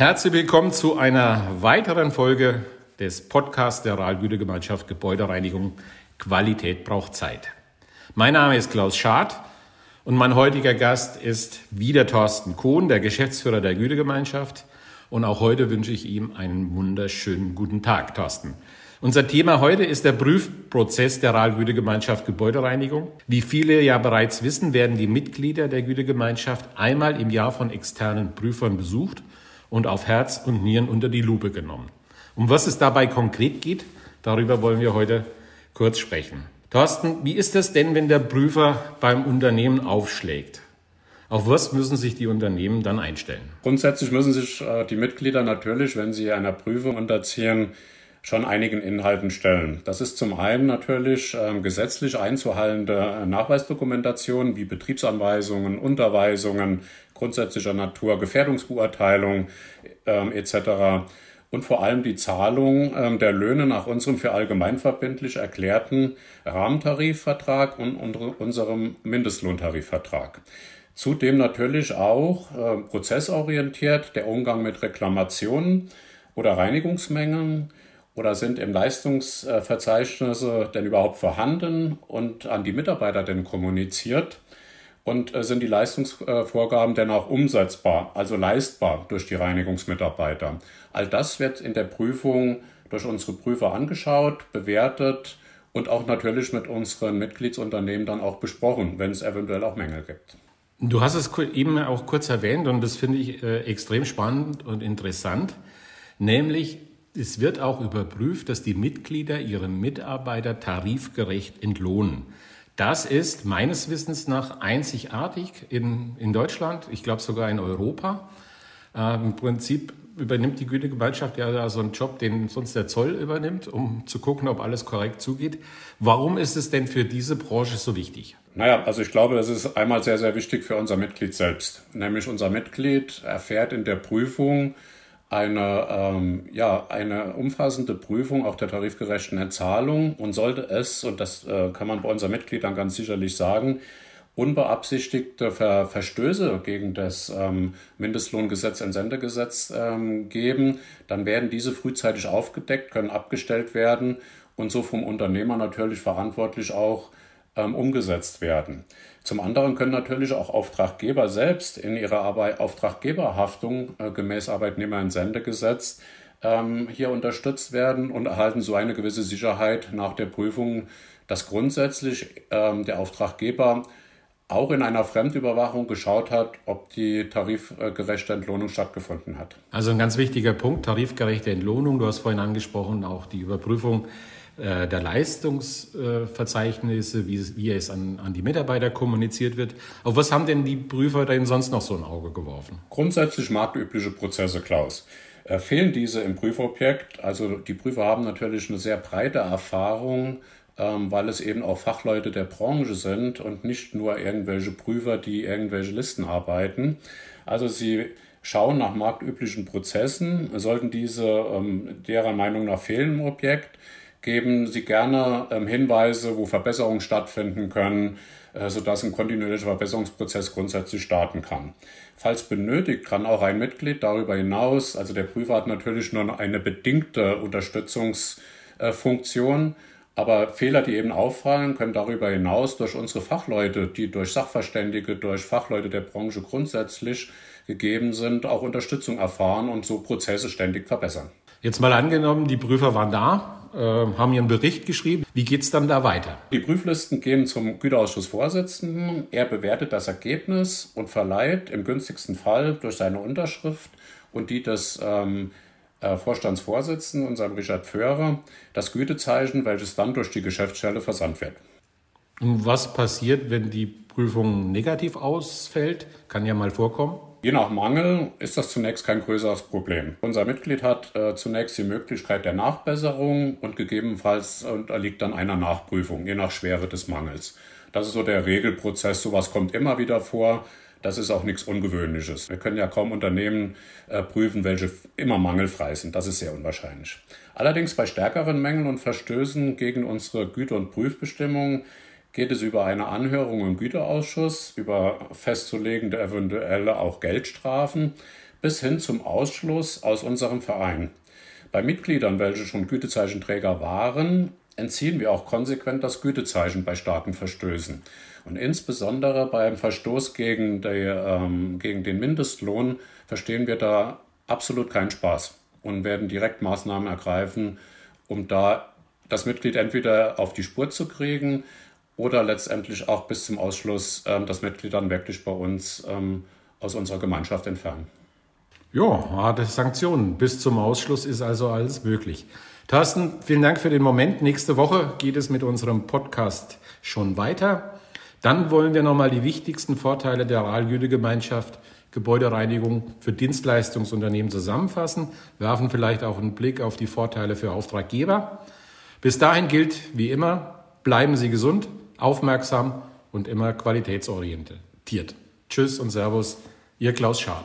Herzlich willkommen zu einer weiteren Folge des Podcasts der Rahlgütegemeinschaft Gebäudereinigung. Qualität braucht Zeit. Mein Name ist Klaus Schad und mein heutiger Gast ist wieder Thorsten Kohn, der Geschäftsführer der Gütegemeinschaft. Und auch heute wünsche ich ihm einen wunderschönen guten Tag, Thorsten. Unser Thema heute ist der Prüfprozess der Rahlgütegemeinschaft Gebäudereinigung. Wie viele ja bereits wissen, werden die Mitglieder der Gütegemeinschaft einmal im Jahr von externen Prüfern besucht und auf Herz und Nieren unter die Lupe genommen. Um was es dabei konkret geht, darüber wollen wir heute kurz sprechen. Thorsten, wie ist das denn, wenn der Prüfer beim Unternehmen aufschlägt? Auf was müssen sich die Unternehmen dann einstellen? Grundsätzlich müssen sich äh, die Mitglieder natürlich, wenn sie einer Prüfung unterziehen, schon einigen Inhalten stellen. Das ist zum einen natürlich äh, gesetzlich einzuhallende Nachweisdokumentation wie Betriebsanweisungen, Unterweisungen, grundsätzlicher Natur, Gefährdungsbeurteilung ähm, etc. Und vor allem die Zahlung ähm, der Löhne nach unserem für allgemeinverbindlich erklärten Rahmentarifvertrag und unserem Mindestlohntarifvertrag. Zudem natürlich auch äh, prozessorientiert der Umgang mit Reklamationen oder Reinigungsmengen oder sind im Leistungsverzeichnisse denn überhaupt vorhanden und an die Mitarbeiter denn kommuniziert? Und äh, sind die Leistungsvorgaben denn auch umsetzbar, also leistbar durch die Reinigungsmitarbeiter? All das wird in der Prüfung durch unsere Prüfer angeschaut, bewertet und auch natürlich mit unseren Mitgliedsunternehmen dann auch besprochen, wenn es eventuell auch Mängel gibt. Du hast es eben auch kurz erwähnt und das finde ich äh, extrem spannend und interessant, nämlich es wird auch überprüft, dass die Mitglieder ihre Mitarbeiter tarifgerecht entlohnen. Das ist meines Wissens nach einzigartig in, in Deutschland, ich glaube sogar in Europa. Äh, Im Prinzip übernimmt die Gütegemeinschaft ja so einen Job, den sonst der Zoll übernimmt, um zu gucken, ob alles korrekt zugeht. Warum ist es denn für diese Branche so wichtig? Naja, also ich glaube, das ist einmal sehr, sehr wichtig für unser Mitglied selbst. Nämlich unser Mitglied erfährt in der Prüfung, eine, ähm, ja, eine umfassende Prüfung auch der tarifgerechten Entzahlung. Und sollte es, und das äh, kann man bei unseren Mitgliedern ganz sicherlich sagen, unbeabsichtigte Ver Verstöße gegen das ähm, Mindestlohngesetz, Entsendegesetz ähm, geben, dann werden diese frühzeitig aufgedeckt, können abgestellt werden und so vom Unternehmer natürlich verantwortlich auch umgesetzt werden. Zum anderen können natürlich auch Auftraggeber selbst in ihrer Arbeit, Auftraggeberhaftung äh, gemäß Arbeitnehmerentsendegesetz ähm, hier unterstützt werden und erhalten so eine gewisse Sicherheit nach der Prüfung, dass grundsätzlich ähm, der Auftraggeber auch in einer Fremdüberwachung geschaut hat, ob die tarifgerechte Entlohnung stattgefunden hat. Also ein ganz wichtiger Punkt, tarifgerechte Entlohnung. Du hast vorhin angesprochen, auch die Überprüfung äh, der Leistungsverzeichnisse, wie, wie es an, an die Mitarbeiter kommuniziert wird. Auf was haben denn die Prüfer denn sonst noch so ein Auge geworfen? Grundsätzlich marktübliche Prozesse, Klaus. Äh, fehlen diese im Prüfobjekt? Also die Prüfer haben natürlich eine sehr breite Erfahrung, ähm, weil es eben auch Fachleute der Branche sind und nicht nur irgendwelche Prüfer, die irgendwelche Listen arbeiten. Also sie schauen nach marktüblichen Prozessen. Sollten diese ähm, derer Meinung nach fehlen im Objekt, geben Sie gerne ähm, Hinweise, wo Verbesserungen stattfinden können, äh, sodass ein kontinuierlicher Verbesserungsprozess grundsätzlich starten kann. Falls benötigt, kann auch ein Mitglied darüber hinaus, also der Prüfer hat natürlich nur eine bedingte Unterstützungsfunktion, aber Fehler, die eben auffallen, können darüber hinaus durch unsere Fachleute, die durch Sachverständige, durch Fachleute der Branche grundsätzlich gegeben sind, auch Unterstützung erfahren und so Prozesse ständig verbessern. Jetzt mal angenommen, die Prüfer waren da, äh, haben ihren Bericht geschrieben. Wie geht es dann da weiter? Die Prüflisten gehen zum Güterausschussvorsitzenden. Er bewertet das Ergebnis und verleiht im günstigsten Fall durch seine Unterschrift und die des ähm, äh, Vorstandsvorsitzenden, unserem Richard Föhrer, das Gütezeichen, welches dann durch die Geschäftsstelle versandt wird. Und was passiert, wenn die Prüfung negativ ausfällt? Kann ja mal vorkommen. Je nach Mangel ist das zunächst kein größeres Problem. Unser Mitglied hat äh, zunächst die Möglichkeit der Nachbesserung und gegebenenfalls unterliegt dann einer Nachprüfung, je nach Schwere des Mangels. Das ist so der Regelprozess. Sowas kommt immer wieder vor. Das ist auch nichts Ungewöhnliches. Wir können ja kaum Unternehmen äh, prüfen, welche immer mangelfrei sind. Das ist sehr unwahrscheinlich. Allerdings bei stärkeren Mängeln und Verstößen gegen unsere Güter- und Prüfbestimmungen geht es über eine Anhörung im Güterausschuss, über festzulegende eventuelle auch Geldstrafen bis hin zum Ausschluss aus unserem Verein. Bei Mitgliedern, welche schon Gütezeichenträger waren, entziehen wir auch konsequent das Gütezeichen bei starken Verstößen. Und insbesondere beim Verstoß gegen, die, ähm, gegen den Mindestlohn verstehen wir da absolut keinen Spaß und werden direkt Maßnahmen ergreifen, um da das Mitglied entweder auf die Spur zu kriegen oder letztendlich auch bis zum Ausschluss ähm, das Mitglied dann wirklich bei uns ähm, aus unserer Gemeinschaft entfernen. Ja, harte Sanktionen. Bis zum Ausschluss ist also alles möglich. Thorsten, vielen Dank für den Moment. Nächste Woche geht es mit unserem Podcast schon weiter. Dann wollen wir nochmal die wichtigsten Vorteile der Realgütegemeinschaft Gebäudereinigung für Dienstleistungsunternehmen zusammenfassen, werfen vielleicht auch einen Blick auf die Vorteile für Auftraggeber. Bis dahin gilt, wie immer, bleiben Sie gesund, aufmerksam und immer qualitätsorientiert. Tschüss und Servus, Ihr Klaus Schad.